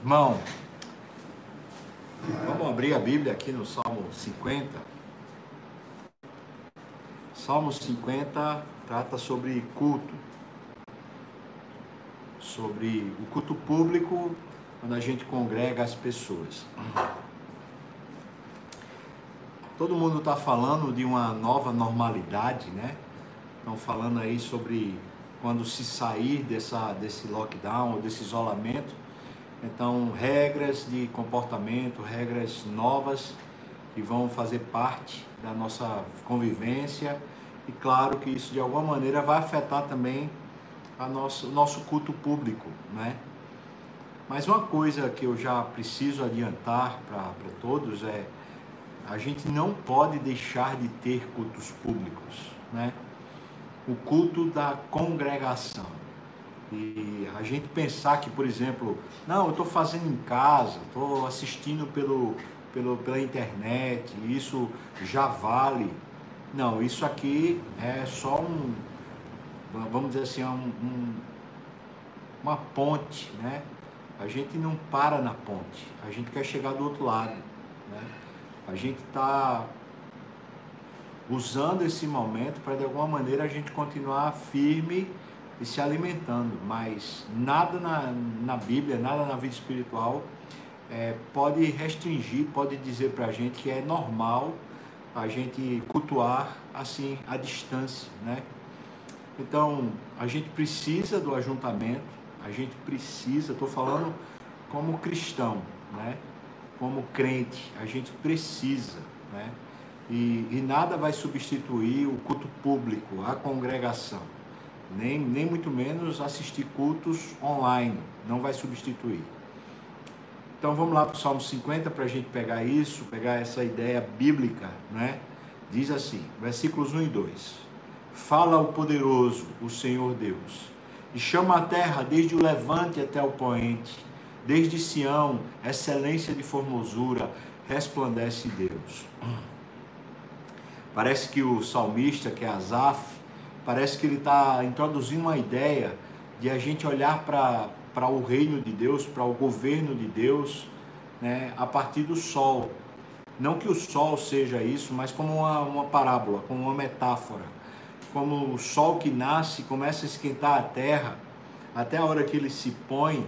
Irmão, vamos abrir a Bíblia aqui no Salmo 50. Salmo 50 trata sobre culto, sobre o culto público, quando a gente congrega as pessoas. Todo mundo está falando de uma nova normalidade, né? Estão falando aí sobre quando se sair dessa, desse lockdown, desse isolamento então, regras de comportamento, regras novas que vão fazer parte da nossa convivência e claro que isso de alguma maneira vai afetar também a nosso, o nosso culto público, né? Mas uma coisa que eu já preciso adiantar para todos é a gente não pode deixar de ter cultos públicos, né? O culto da congregação. E a gente pensar que, por exemplo, não, eu estou fazendo em casa, estou assistindo pelo, pelo, pela internet, isso já vale. Não, isso aqui é só um, vamos dizer assim, um, um, uma ponte, né? A gente não para na ponte, a gente quer chegar do outro lado, né? A gente está usando esse momento para de alguma maneira a gente continuar firme e se alimentando, mas nada na, na Bíblia, nada na vida espiritual é, pode restringir, pode dizer para a gente que é normal a gente cultuar assim à distância, né? Então a gente precisa do ajuntamento, a gente precisa, estou falando como cristão, né? Como crente, a gente precisa, né? E, e nada vai substituir o culto público, a congregação nem, nem muito menos assistir cultos online, não vai substituir. Então vamos lá para o Salmo 50 para a gente pegar isso, pegar essa ideia bíblica, né? Diz assim, versículos 1 e 2: Fala o poderoso, o Senhor Deus, e chama a terra desde o levante até o poente, desde Sião, excelência de formosura, resplandece Deus. Parece que o salmista, que é Asaf, Parece que ele está introduzindo uma ideia de a gente olhar para o reino de Deus, para o governo de Deus, né, a partir do sol. Não que o sol seja isso, mas como uma, uma parábola, como uma metáfora. Como o sol que nasce começa a esquentar a terra, até a hora que ele se põe,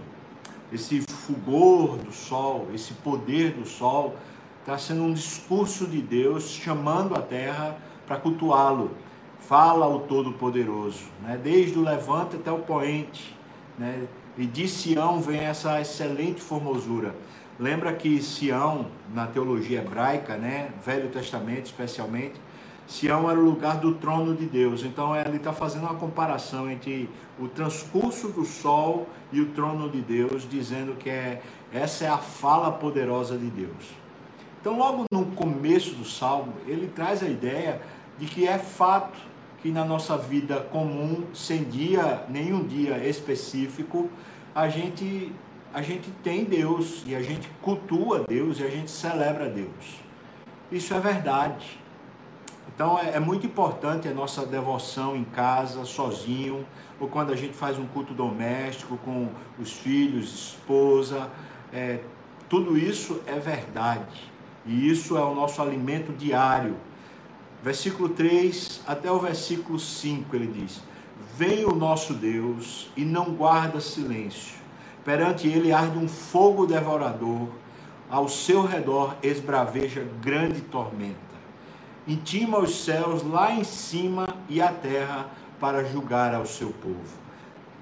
esse fulgor do sol, esse poder do sol, está sendo um discurso de Deus chamando a terra para cultuá-lo fala o Todo-Poderoso, né? desde o levante até o poente, né? e de Sião vem essa excelente formosura. Lembra que Sião, na teologia hebraica, né? Velho Testamento especialmente, Sião era o lugar do trono de Deus. Então ele está fazendo uma comparação entre o transcurso do sol e o trono de Deus, dizendo que é, essa é a fala poderosa de Deus. Então, logo no começo do salmo, ele traz a ideia de que é fato que na nossa vida comum, sem dia, nenhum dia específico, a gente a gente tem Deus e a gente cultua Deus e a gente celebra Deus. Isso é verdade. Então é, é, muito importante a nossa devoção em casa, sozinho, ou quando a gente faz um culto doméstico com os filhos, esposa. É, tudo isso é verdade. E isso é o nosso alimento diário versículo 3 até o versículo 5, ele diz: Vem o nosso Deus e não guarda silêncio. Perante ele arde um fogo devorador, ao seu redor esbraveja grande tormenta. Intima os céus lá em cima e a terra para julgar ao seu povo.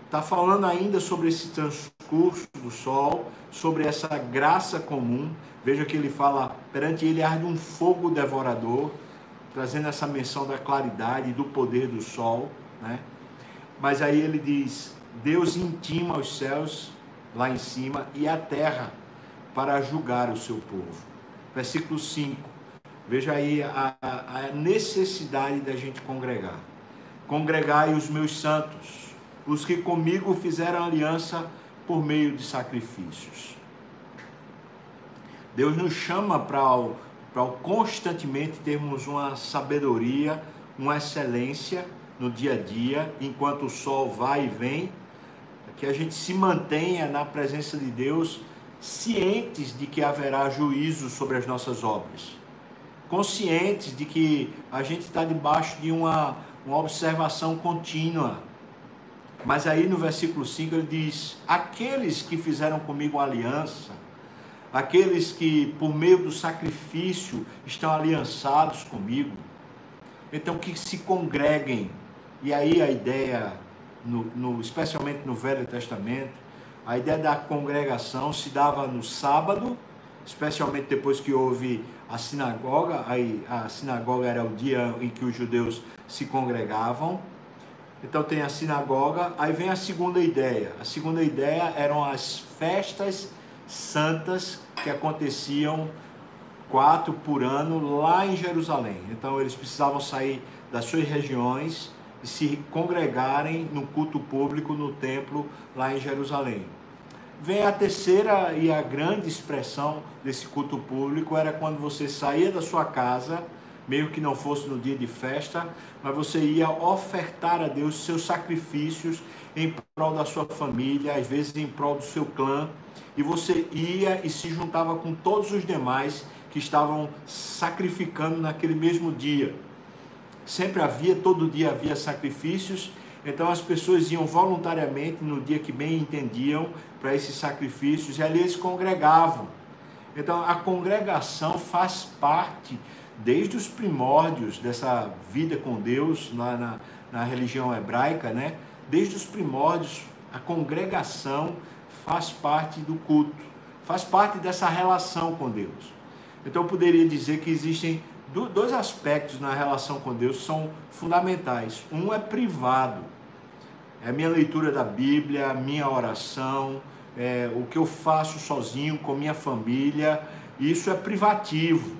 Está falando ainda sobre esse transcurso do sol, sobre essa graça comum. Veja que ele fala: perante ele arde um fogo devorador trazendo essa menção da claridade do poder do sol, né? Mas aí ele diz: Deus intima os céus lá em cima e a terra para julgar o seu povo. Versículo 5. Veja aí a, a necessidade da gente congregar. Congregai os meus santos, os que comigo fizeram aliança por meio de sacrifícios. Deus nos chama para para constantemente termos uma sabedoria, uma excelência no dia a dia, enquanto o sol vai e vem, que a gente se mantenha na presença de Deus cientes de que haverá juízo sobre as nossas obras, conscientes de que a gente está debaixo de uma, uma observação contínua. Mas aí no versículo 5 ele diz: Aqueles que fizeram comigo aliança, aqueles que por meio do sacrifício estão aliançados comigo, então que se congreguem. E aí a ideia, no, no, especialmente no Velho Testamento, a ideia da congregação se dava no sábado, especialmente depois que houve a sinagoga, aí a sinagoga era o dia em que os judeus se congregavam. Então tem a sinagoga, aí vem a segunda ideia. A segunda ideia eram as festas santas que aconteciam quatro por ano lá em Jerusalém. Então eles precisavam sair das suas regiões e se congregarem no culto público no templo lá em Jerusalém. Vem a terceira e a grande expressão desse culto público era quando você saía da sua casa, meio que não fosse no dia de festa, mas você ia ofertar a Deus seus sacrifícios em prol da sua família, às vezes em prol do seu clã, e você ia e se juntava com todos os demais que estavam sacrificando naquele mesmo dia. Sempre havia, todo dia havia sacrifícios, então as pessoas iam voluntariamente no dia que bem entendiam para esses sacrifícios e ali eles congregavam. Então a congregação faz parte desde os primórdios dessa vida com Deus na, na, na religião hebraica, né? Desde os primórdios, a congregação faz parte do culto, faz parte dessa relação com Deus. Então eu poderia dizer que existem dois aspectos na relação com Deus são fundamentais. Um é privado, é a minha leitura da Bíblia, a minha oração, é, o que eu faço sozinho com minha família, isso é privativo.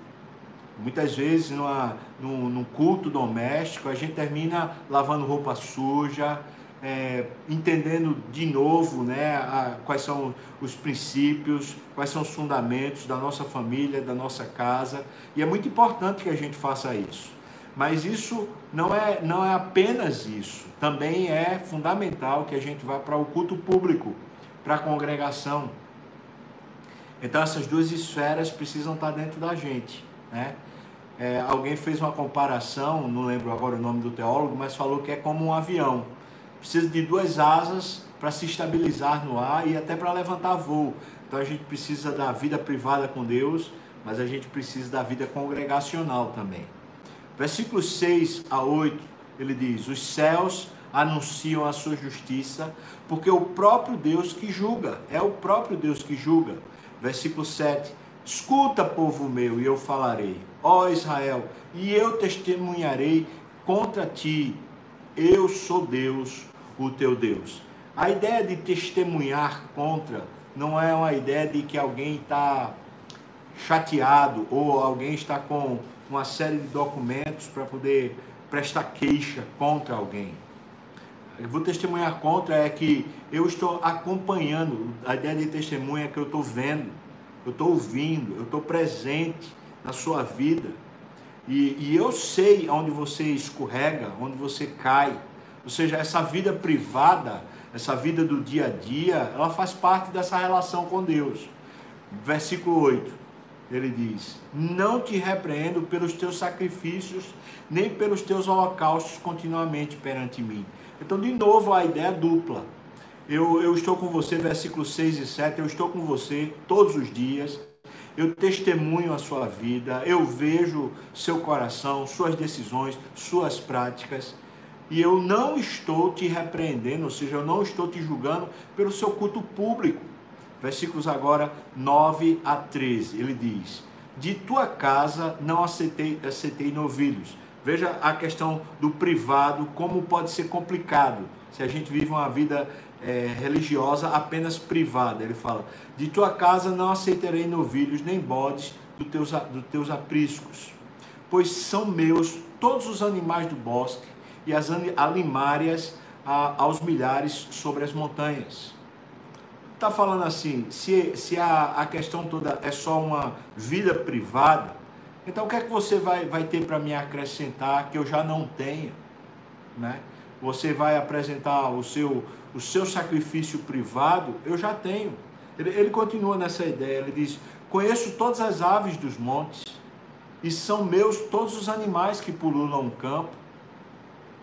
Muitas vezes numa, num, num culto doméstico a gente termina lavando roupa suja, é, entendendo de novo né, a, quais são os princípios, quais são os fundamentos da nossa família, da nossa casa. E é muito importante que a gente faça isso. Mas isso não é, não é apenas isso. Também é fundamental que a gente vá para o culto público, para a congregação. Então essas duas esferas precisam estar dentro da gente. Né? É, alguém fez uma comparação, não lembro agora o nome do teólogo, mas falou que é como um avião precisa de duas asas para se estabilizar no ar e até para levantar voo. Então a gente precisa da vida privada com Deus, mas a gente precisa da vida congregacional também. Versículos 6 a 8, ele diz: Os céus anunciam a sua justiça, porque o próprio Deus que julga, é o próprio Deus que julga. Versículo 7: Escuta, povo meu, e eu falarei, ó Israel, e eu testemunharei contra ti, eu sou Deus, o teu Deus. A ideia de testemunhar contra não é uma ideia de que alguém está chateado ou alguém está com uma série de documentos para poder prestar queixa contra alguém. Eu vou testemunhar contra é que eu estou acompanhando, a ideia de testemunha é que eu estou vendo, eu estou ouvindo, eu estou presente na sua vida. E, e eu sei onde você escorrega, onde você cai, ou seja, essa vida privada, essa vida do dia a dia, ela faz parte dessa relação com Deus. Versículo 8, ele diz: Não te repreendo pelos teus sacrifícios, nem pelos teus holocaustos continuamente perante mim. Então, de novo, a ideia é dupla. Eu, eu estou com você, versículos 6 e 7, eu estou com você todos os dias, eu testemunho a sua vida, eu vejo seu coração, suas decisões, suas práticas e eu não estou te repreendendo, ou seja, eu não estou te julgando pelo seu culto público. Versículos agora 9 a 13, ele diz: De tua casa não aceitei, aceitei novilhos. Veja a questão do privado, como pode ser complicado se a gente vive uma vida é, religiosa apenas privada. Ele fala: De tua casa não aceitarei novilhos nem bodes dos teus, dos teus apriscos, pois são meus todos os animais do bosque e as alimárias a, aos milhares sobre as montanhas. Está falando assim, se, se a, a questão toda é só uma vida privada, então o que é que você vai, vai ter para me acrescentar que eu já não tenha? Né? Você vai apresentar o seu, o seu sacrifício privado, eu já tenho. Ele, ele continua nessa ideia, ele diz: Conheço todas as aves dos montes, e são meus todos os animais que pululam o campo.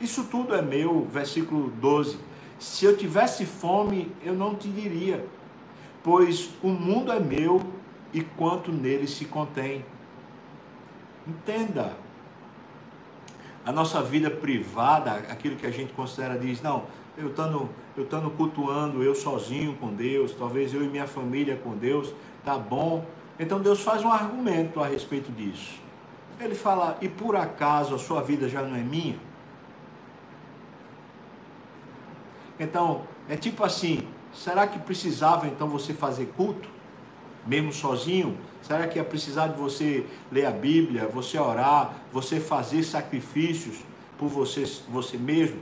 Isso tudo é meu, versículo 12. Se eu tivesse fome, eu não te diria, pois o mundo é meu e quanto nele se contém. Entenda, a nossa vida privada, aquilo que a gente considera, diz, não, eu estando eu estando cultuando eu sozinho com Deus, talvez eu e minha família com Deus, tá bom. Então Deus faz um argumento a respeito disso. Ele fala: "E por acaso a sua vida já não é minha?" Então, é tipo assim, será que precisava então você fazer culto mesmo sozinho? Será que ia precisar de você ler a Bíblia, você orar, você fazer sacrifícios por você, você mesmo?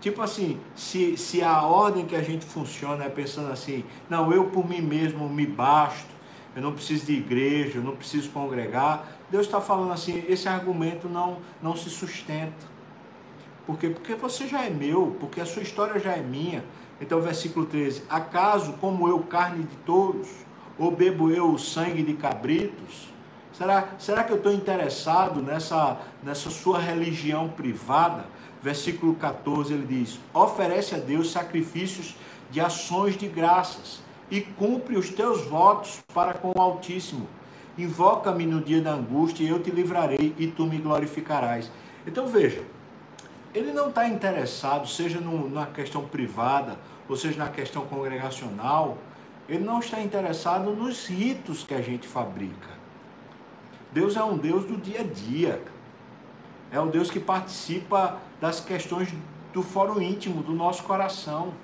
Tipo assim, se, se a ordem que a gente funciona é pensando assim, não, eu por mim mesmo me basto, eu não preciso de igreja, eu não preciso congregar, Deus está falando assim, esse argumento não, não se sustenta. Por quê? Porque você já é meu, porque a sua história já é minha. Então, versículo 13: Acaso, como eu, carne de touros, ou bebo eu o sangue de cabritos? Será, será que eu estou interessado nessa, nessa sua religião privada? versículo 14, ele diz: Oferece a Deus sacrifícios de ações de graças e cumpre os teus votos para com o Altíssimo. Invoca-me no dia da angústia e eu te livrarei e tu me glorificarás. Então veja, ele não está interessado, seja no, na questão privada, ou seja na questão congregacional, ele não está interessado nos ritos que a gente fabrica. Deus é um Deus do dia a dia. É um Deus que participa das questões do fórum íntimo, do nosso coração.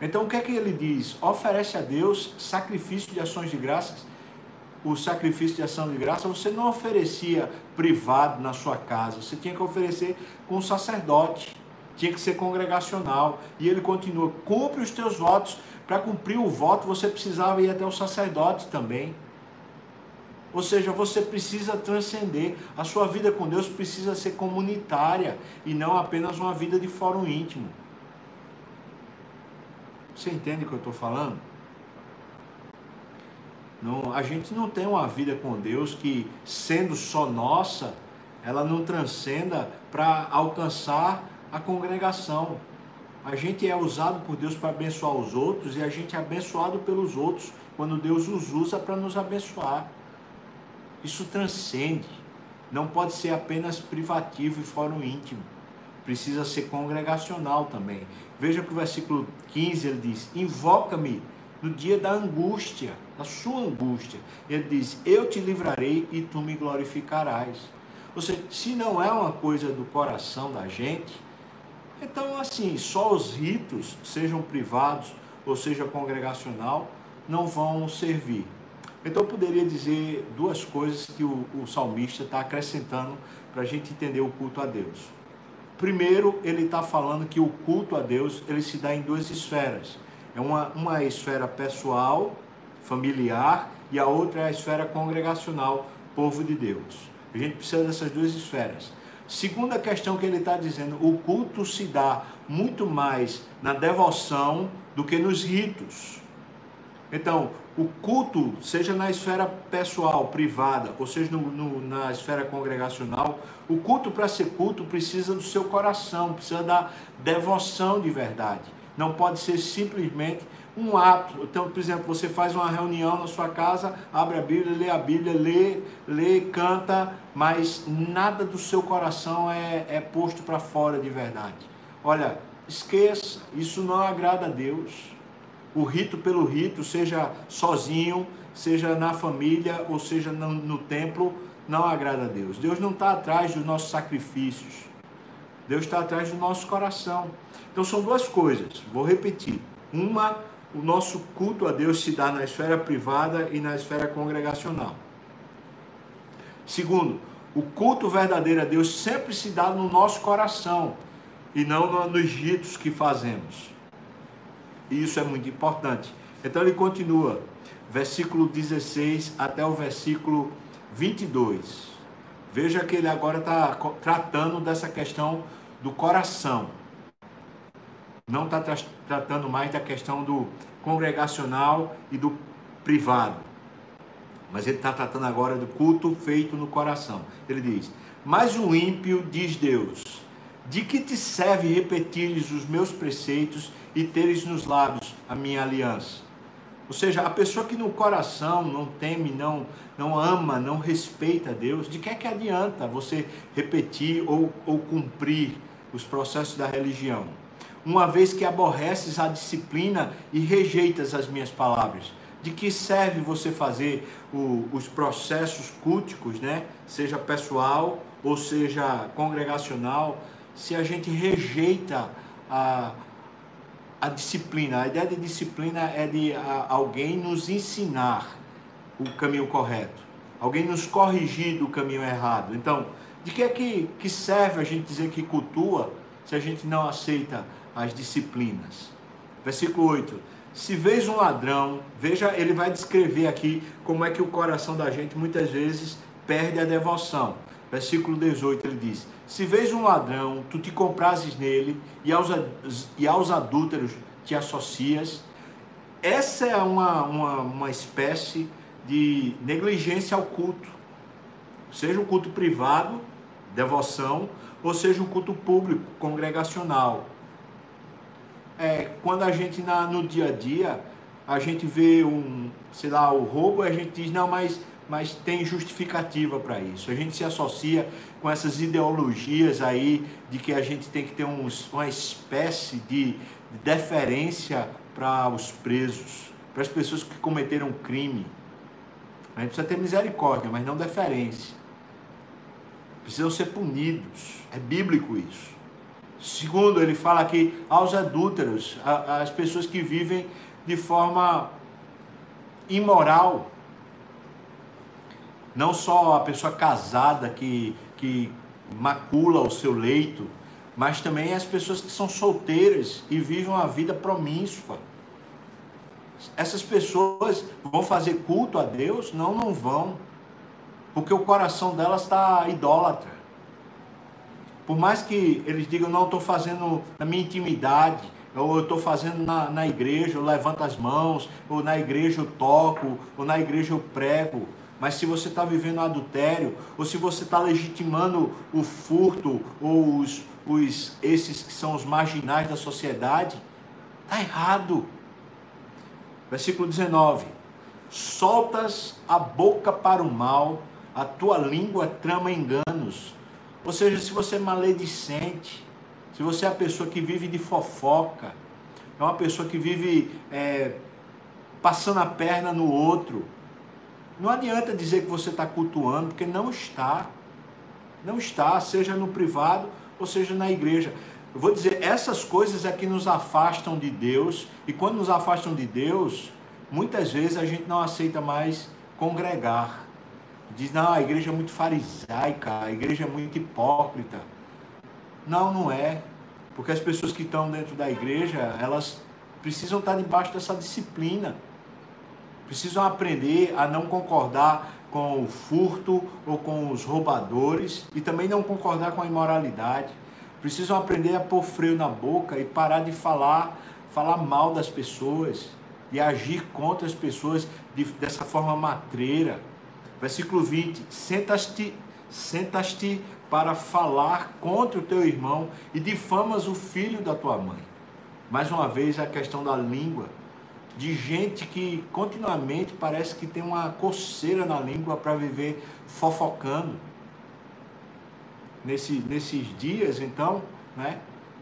Então o que é que ele diz? Oferece a Deus sacrifício de ações de graças. O sacrifício de ação de graça você não oferecia privado na sua casa, você tinha que oferecer com o sacerdote, tinha que ser congregacional. E ele continua: cumpre os teus votos. Para cumprir o voto, você precisava ir até o sacerdote também. Ou seja, você precisa transcender. A sua vida com Deus precisa ser comunitária e não apenas uma vida de fórum íntimo. Você entende o que eu estou falando? Não, a gente não tem uma vida com Deus que, sendo só nossa, ela não transcenda para alcançar a congregação. A gente é usado por Deus para abençoar os outros e a gente é abençoado pelos outros quando Deus os usa para nos abençoar. Isso transcende. Não pode ser apenas privativo e fórum íntimo. Precisa ser congregacional também. Veja que o versículo 15 ele diz: Invoca-me no dia da angústia, da sua angústia. Ele diz: Eu te livrarei e tu me glorificarás. Ou seja, se não é uma coisa do coração da gente, então assim, só os ritos, sejam privados ou seja congregacional, não vão servir. Então eu poderia dizer duas coisas que o, o salmista está acrescentando para a gente entender o culto a Deus. Primeiro, ele está falando que o culto a Deus ele se dá em duas esferas. É uma, uma esfera pessoal, familiar, e a outra é a esfera congregacional, povo de Deus. A gente precisa dessas duas esferas. Segunda questão que ele está dizendo, o culto se dá muito mais na devoção do que nos ritos. Então, o culto, seja na esfera pessoal, privada, ou seja no, no, na esfera congregacional, o culto para ser culto precisa do seu coração, precisa da devoção de verdade. Não pode ser simplesmente um ato. Então, por exemplo, você faz uma reunião na sua casa, abre a Bíblia, lê a Bíblia, lê, lê, canta, mas nada do seu coração é, é posto para fora de verdade. Olha, esqueça, isso não agrada a Deus o rito pelo rito, seja sozinho, seja na família ou seja no, no templo, não agrada a Deus. Deus não está atrás dos nossos sacrifícios. Deus está atrás do nosso coração. Então são duas coisas, vou repetir. Uma, o nosso culto a Deus se dá na esfera privada e na esfera congregacional. Segundo, o culto verdadeiro a Deus sempre se dá no nosso coração e não nos ritos que fazemos. E isso é muito importante. Então ele continua, versículo 16 até o versículo 22. Veja que ele agora está tratando dessa questão do coração. Não está tra tratando mais da questão do congregacional e do privado. Mas ele está tratando agora do culto feito no coração. Ele diz: Mas o ímpio, diz Deus, de que te serve repetires os meus preceitos e teres nos lábios a minha aliança? Ou seja, a pessoa que no coração não teme, não, não ama, não respeita Deus, de que é que adianta você repetir ou, ou cumprir os processos da religião? Uma vez que aborreces a disciplina e rejeitas as minhas palavras. De que serve você fazer o, os processos culticos, né? seja pessoal ou seja congregacional, se a gente rejeita a, a disciplina. A ideia de disciplina é de alguém nos ensinar o caminho correto, alguém nos corrigir do caminho errado. Então, de que é que, que serve a gente dizer que cultua se a gente não aceita as disciplinas? Versículo 8. Se vês um ladrão, veja, ele vai descrever aqui como é que o coração da gente muitas vezes perde a devoção. Versículo 18 ele diz: Se vês um ladrão, tu te comprases nele e aos, e aos adúlteros te associas. Essa é uma, uma, uma espécie de negligência ao culto. Seja um culto privado, devoção, ou seja um culto público, congregacional. É, quando a gente na, no dia a dia, a gente vê um, sei lá, o roubo, a gente diz, não, mas mas tem justificativa para isso. A gente se associa com essas ideologias aí de que a gente tem que ter uns, uma espécie de deferência para os presos, para as pessoas que cometeram crime. A gente precisa ter misericórdia, mas não deferência. Precisam ser punidos. É bíblico isso. Segundo, ele fala aqui aos adúlteros, às pessoas que vivem de forma imoral, não só a pessoa casada que, que macula o seu leito, mas também as pessoas que são solteiras e vivem uma vida promíscua. Essas pessoas vão fazer culto a Deus? Não, não vão. Porque o coração delas está idólatra. Por mais que eles digam, não, estou fazendo na minha intimidade, ou eu estou fazendo na, na igreja, eu levanto as mãos, ou na igreja eu toco, ou na igreja eu prego. Mas se você está vivendo adultério, ou se você está legitimando o furto, ou os, os, esses que são os marginais da sociedade, está errado. Versículo 19: Soltas a boca para o mal, a tua língua trama enganos. Ou seja, se você é maledicente, se você é a pessoa que vive de fofoca, é uma pessoa que vive é, passando a perna no outro, não adianta dizer que você está cultuando, porque não está. Não está, seja no privado ou seja na igreja. Eu vou dizer, essas coisas é que nos afastam de Deus, e quando nos afastam de Deus, muitas vezes a gente não aceita mais congregar. Diz, não, a igreja é muito farisaica, a igreja é muito hipócrita. Não, não é. Porque as pessoas que estão dentro da igreja, elas precisam estar debaixo dessa disciplina precisam aprender a não concordar com o furto ou com os roubadores e também não concordar com a imoralidade. Precisam aprender a pôr freio na boca e parar de falar, falar mal das pessoas e agir contra as pessoas de, dessa forma matreira. Versículo 20: Sentas-te sentas-te para falar contra o teu irmão e difamas o filho da tua mãe. Mais uma vez a questão da língua de gente que continuamente parece que tem uma coceira na língua para viver fofocando. Nesse, nesses dias, então, né,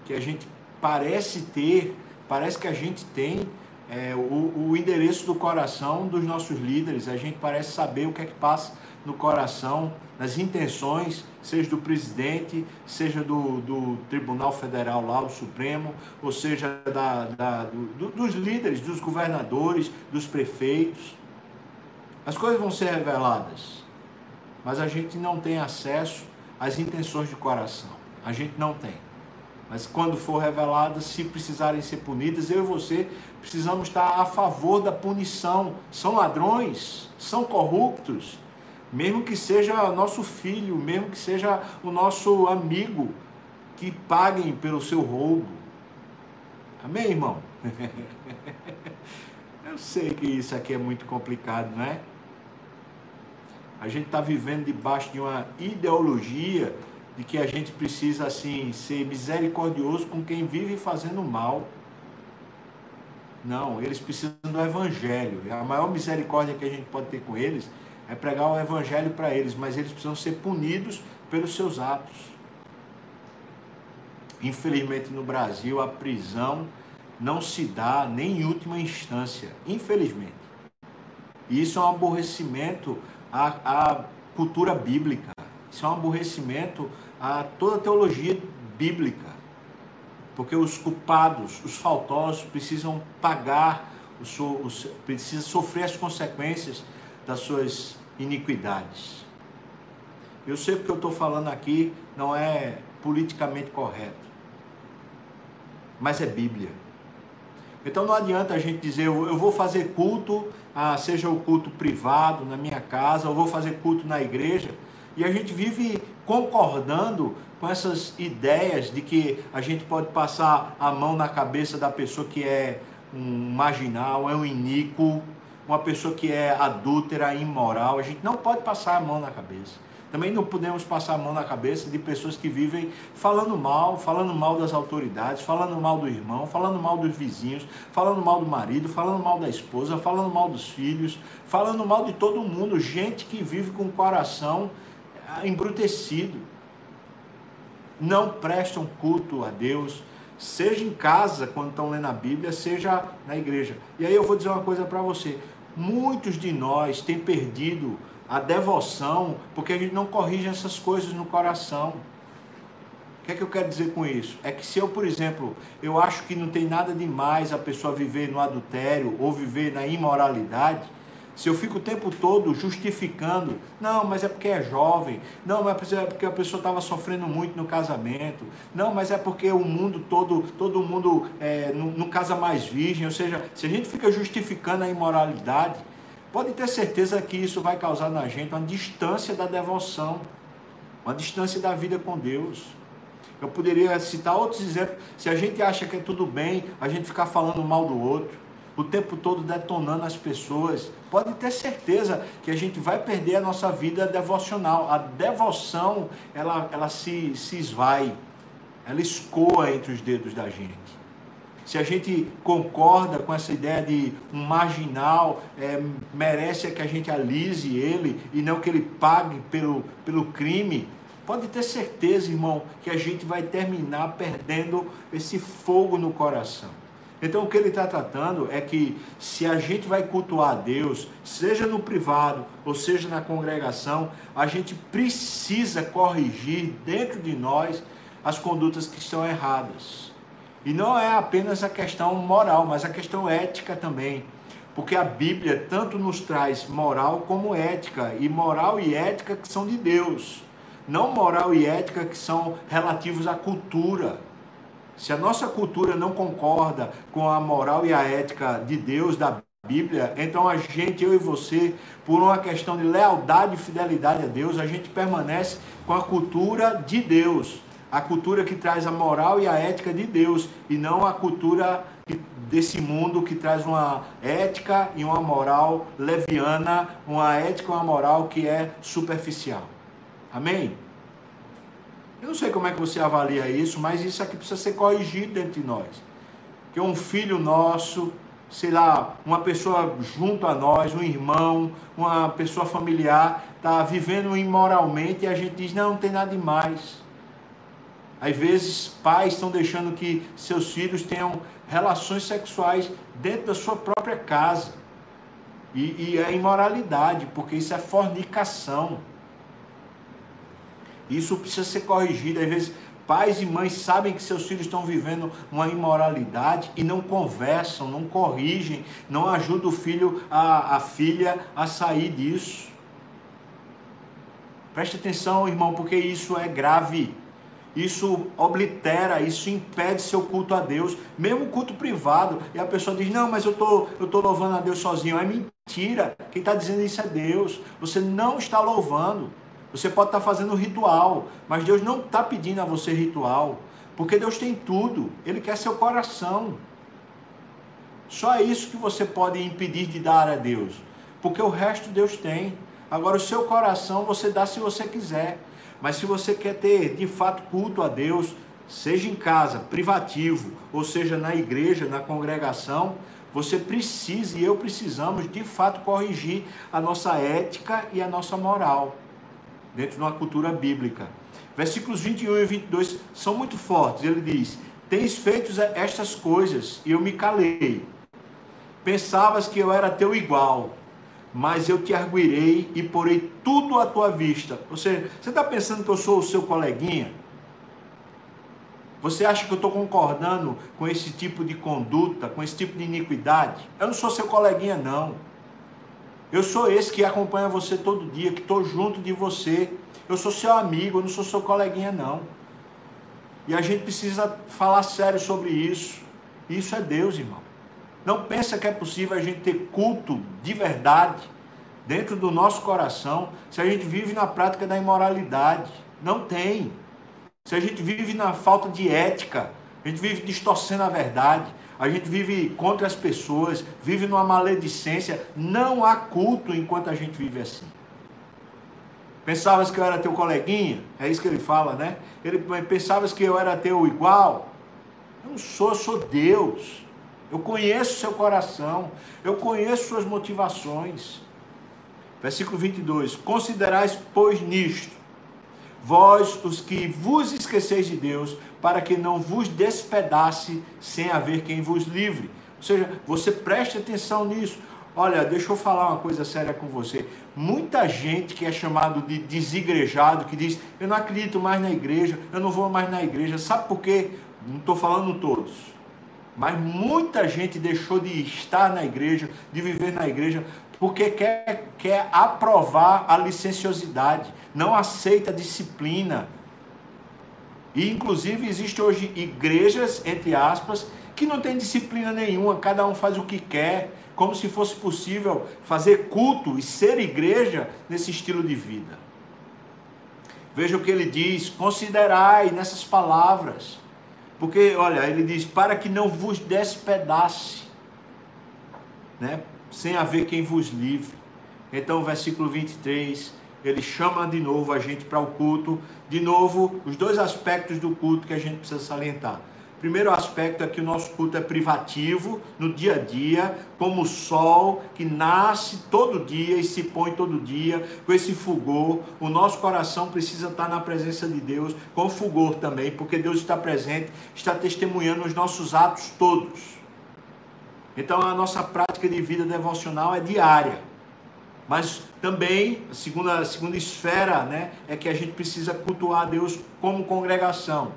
que a gente parece ter, parece que a gente tem é, o, o endereço do coração dos nossos líderes, a gente parece saber o que é que passa no coração, nas intenções, seja do presidente, seja do, do Tribunal Federal lá, o Supremo, ou seja da, da do, dos líderes, dos governadores, dos prefeitos. As coisas vão ser reveladas, mas a gente não tem acesso às intenções de coração. A gente não tem. Mas quando for revelada, se precisarem ser punidas, eu e você precisamos estar a favor da punição. São ladrões, são corruptos, mesmo que seja nosso filho, mesmo que seja o nosso amigo, que paguem pelo seu roubo. Amém, irmão? Eu sei que isso aqui é muito complicado, não é? A gente está vivendo debaixo de uma ideologia de que a gente precisa assim ser misericordioso com quem vive fazendo mal. Não, eles precisam do evangelho. A maior misericórdia que a gente pode ter com eles é pregar o evangelho para eles, mas eles precisam ser punidos pelos seus atos. Infelizmente no Brasil a prisão não se dá nem em última instância, infelizmente. E isso é um aborrecimento à, à cultura bíblica. Isso é um aborrecimento a toda a teologia bíblica. Porque os culpados, os faltosos, precisam pagar, os, os, precisam sofrer as consequências das suas iniquidades. Eu sei que o que eu estou falando aqui não é politicamente correto, mas é Bíblia. Então não adianta a gente dizer, eu vou fazer culto, ah, seja o culto privado na minha casa, eu vou fazer culto na igreja, e a gente vive concordando com essas ideias de que a gente pode passar a mão na cabeça da pessoa que é um marginal, é um iníquo, uma pessoa que é adúltera, imoral. A gente não pode passar a mão na cabeça. Também não podemos passar a mão na cabeça de pessoas que vivem falando mal, falando mal das autoridades, falando mal do irmão, falando mal dos vizinhos, falando mal do marido, falando mal da esposa, falando mal dos filhos, falando mal de todo mundo. Gente que vive com o coração embrutecido. Não prestam culto a Deus, seja em casa quando estão lendo a Bíblia, seja na igreja. E aí eu vou dizer uma coisa para você: muitos de nós têm perdido a devoção porque a gente não corrige essas coisas no coração. O que é que eu quero dizer com isso? É que se eu, por exemplo, eu acho que não tem nada demais a pessoa viver no adultério ou viver na imoralidade, se eu fico o tempo todo justificando, não, mas é porque é jovem, não, mas é porque a pessoa estava sofrendo muito no casamento, não, mas é porque o mundo todo, todo mundo é, não, não casa mais virgem, ou seja, se a gente fica justificando a imoralidade, pode ter certeza que isso vai causar na gente uma distância da devoção, uma distância da vida com Deus. Eu poderia citar outros exemplos. Se a gente acha que é tudo bem, a gente ficar falando mal do outro o tempo todo detonando as pessoas, pode ter certeza que a gente vai perder a nossa vida devocional. A devoção, ela, ela se, se esvai, ela escoa entre os dedos da gente. Se a gente concorda com essa ideia de um marginal é, merece que a gente alise ele e não que ele pague pelo, pelo crime, pode ter certeza, irmão, que a gente vai terminar perdendo esse fogo no coração. Então o que ele está tratando é que se a gente vai cultuar a Deus, seja no privado ou seja na congregação, a gente precisa corrigir dentro de nós as condutas que estão erradas. E não é apenas a questão moral, mas a questão ética também. Porque a Bíblia tanto nos traz moral como ética, e moral e ética que são de Deus, não moral e ética que são relativos à cultura. Se a nossa cultura não concorda com a moral e a ética de Deus, da Bíblia, então a gente, eu e você, por uma questão de lealdade e fidelidade a Deus, a gente permanece com a cultura de Deus, a cultura que traz a moral e a ética de Deus, e não a cultura desse mundo que traz uma ética e uma moral leviana, uma ética e uma moral que é superficial. Amém? Eu não sei como é que você avalia isso, mas isso aqui precisa ser corrigido dentro de nós. Que um filho nosso, sei lá, uma pessoa junto a nós, um irmão, uma pessoa familiar, está vivendo imoralmente e a gente diz, não, não tem nada demais. Às vezes, pais estão deixando que seus filhos tenham relações sexuais dentro da sua própria casa. E, e é imoralidade, porque isso é fornicação. Isso precisa ser corrigido. Às vezes, pais e mães sabem que seus filhos estão vivendo uma imoralidade e não conversam, não corrigem, não ajudam o filho, a, a filha a sair disso. Preste atenção, irmão, porque isso é grave. Isso oblitera, isso impede seu culto a Deus, mesmo culto privado. E a pessoa diz: Não, mas eu tô, eu tô louvando a Deus sozinho. É mentira. Quem está dizendo isso é Deus. Você não está louvando. Você pode estar fazendo ritual, mas Deus não está pedindo a você ritual, porque Deus tem tudo. Ele quer seu coração. Só é isso que você pode impedir de dar a Deus, porque o resto Deus tem. Agora, o seu coração você dá se você quiser, mas se você quer ter de fato culto a Deus, seja em casa, privativo, ou seja na igreja, na congregação, você precisa e eu precisamos de fato corrigir a nossa ética e a nossa moral dentro de uma cultura bíblica. Versículos 21 e 22 são muito fortes. Ele diz: Tens feito estas coisas e eu me calei. Pensavas que eu era teu igual, mas eu te arguirei e porei tudo à tua vista. Ou seja, você está pensando que eu sou o seu coleguinha? Você acha que eu estou concordando com esse tipo de conduta, com esse tipo de iniquidade? Eu não sou seu coleguinha, não. Eu sou esse que acompanha você todo dia, que estou junto de você. Eu sou seu amigo, eu não sou seu coleguinha, não. E a gente precisa falar sério sobre isso. Isso é Deus, irmão. Não pensa que é possível a gente ter culto de verdade dentro do nosso coração se a gente vive na prática da imoralidade. Não tem. Se a gente vive na falta de ética, a gente vive distorcendo a verdade, a gente vive contra as pessoas, vive numa maledicência, não há culto enquanto a gente vive assim. Pensavas que eu era teu coleguinha? É isso que ele fala, né? Ele pensavas que eu era teu igual? Eu não sou, eu sou Deus. Eu conheço seu coração, eu conheço suas motivações. Versículo 22: Considerais, pois, nisto, vós os que vos esqueceis de Deus, para que não vos despedace sem haver quem vos livre. Ou seja, você preste atenção nisso. Olha, deixa eu falar uma coisa séria com você. Muita gente que é chamado de desigrejado, que diz, eu não acredito mais na igreja, eu não vou mais na igreja. Sabe por quê? Não estou falando todos. Mas muita gente deixou de estar na igreja, de viver na igreja, porque quer, quer aprovar a licenciosidade, não aceita a disciplina. E inclusive existe hoje igrejas, entre aspas, que não tem disciplina nenhuma, cada um faz o que quer, como se fosse possível fazer culto e ser igreja nesse estilo de vida. Veja o que ele diz: considerai nessas palavras, porque olha, ele diz: para que não vos despedace, né? sem haver quem vos livre. Então, versículo 23, ele chama de novo a gente para o culto. De novo, os dois aspectos do culto que a gente precisa salientar. Primeiro aspecto é que o nosso culto é privativo, no dia a dia, como o sol que nasce todo dia e se põe todo dia, com esse fulgor. O nosso coração precisa estar na presença de Deus, com fulgor também, porque Deus está presente, está testemunhando os nossos atos todos. Então a nossa prática de vida devocional é diária. Mas também, a segunda, a segunda esfera, né, é que a gente precisa cultuar a Deus como congregação.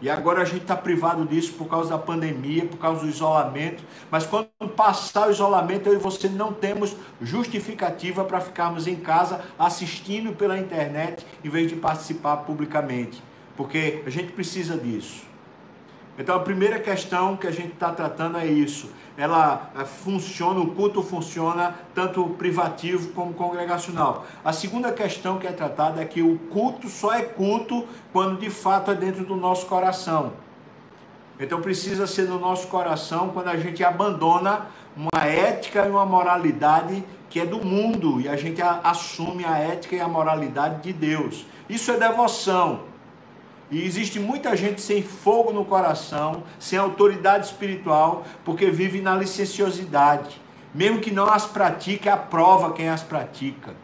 E agora a gente está privado disso por causa da pandemia, por causa do isolamento. Mas quando passar o isolamento, eu e você não temos justificativa para ficarmos em casa assistindo pela internet em vez de participar publicamente. Porque a gente precisa disso. Então a primeira questão que a gente está tratando é isso. Ela eh, funciona, o culto funciona tanto privativo como congregacional. A segunda questão que é tratada é que o culto só é culto quando de fato é dentro do nosso coração. Então precisa ser no nosso coração quando a gente abandona uma ética e uma moralidade que é do mundo e a gente assume a ética e a moralidade de Deus. Isso é devoção. E existe muita gente sem fogo no coração, sem autoridade espiritual, porque vive na licenciosidade. Mesmo que não as pratique, aprova quem as pratica.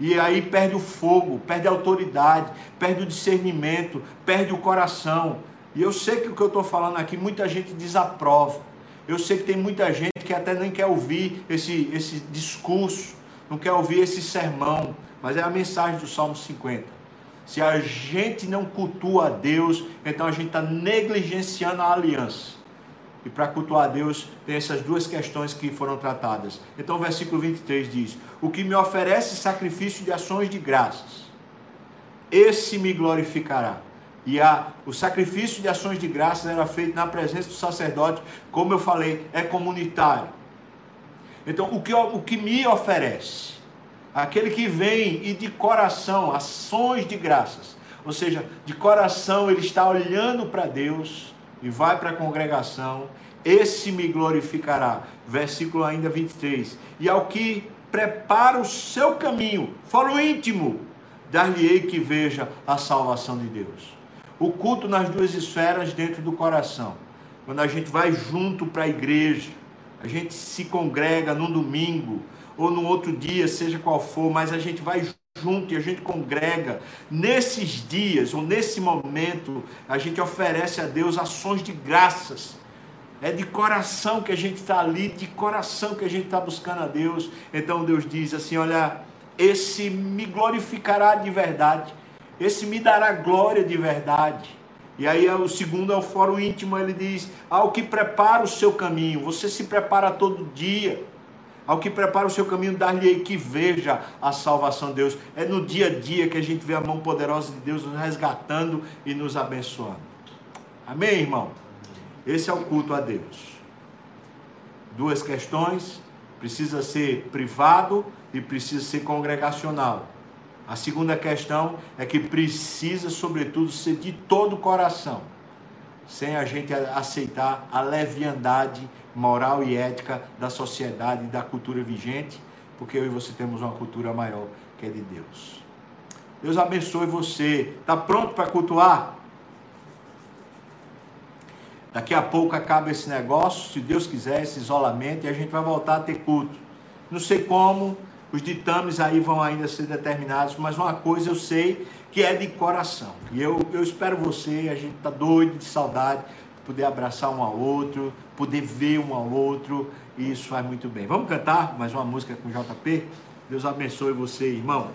E aí perde o fogo, perde a autoridade, perde o discernimento, perde o coração. E eu sei que o que eu estou falando aqui, muita gente desaprova. Eu sei que tem muita gente que até nem quer ouvir esse, esse discurso, não quer ouvir esse sermão, mas é a mensagem do Salmo 50. Se a gente não cultua a Deus, então a gente está negligenciando a aliança. E para cultuar a Deus, tem essas duas questões que foram tratadas. Então, o versículo 23 diz: O que me oferece sacrifício de ações de graças, esse me glorificará. E a, o sacrifício de ações de graças era feito na presença do sacerdote, como eu falei, é comunitário. Então, o que, o que me oferece? Aquele que vem e de coração, ações de graças, ou seja, de coração ele está olhando para Deus e vai para a congregação esse me glorificará. Versículo ainda 23. E ao que prepara o seu caminho, fora o íntimo, dar-lhe-ei que veja a salvação de Deus. O culto nas duas esferas dentro do coração. Quando a gente vai junto para a igreja, a gente se congrega num domingo ou num outro dia, seja qual for, mas a gente vai junto e a gente congrega. Nesses dias ou nesse momento, a gente oferece a Deus ações de graças é de coração que a gente está ali, de coração que a gente está buscando a Deus. Então Deus diz assim: Olha, esse me glorificará de verdade, esse me dará glória de verdade. E aí o segundo é o fórum íntimo, ele diz: Ao que prepara o seu caminho, você se prepara todo dia. Ao que prepara o seu caminho, dar-lhe que veja a salvação de Deus. É no dia a dia que a gente vê a mão poderosa de Deus nos resgatando e nos abençoando. Amém, irmão? Esse é o culto a Deus. Duas questões: precisa ser privado e precisa ser congregacional. A segunda questão é que precisa, sobretudo, ser de todo o coração, sem a gente aceitar a leviandade moral e ética da sociedade da cultura vigente, porque eu e você temos uma cultura maior que é de Deus. Deus abençoe você. Está pronto para cultuar? Daqui a pouco acaba esse negócio, se Deus quiser, esse isolamento, e a gente vai voltar a ter culto. Não sei como, os ditames aí vão ainda ser determinados, mas uma coisa eu sei que é de coração. E eu, eu espero você, a gente está doido de saudade, poder abraçar um ao outro, poder ver um ao outro, e isso faz muito bem. Vamos cantar mais uma música com JP? Deus abençoe você, irmão.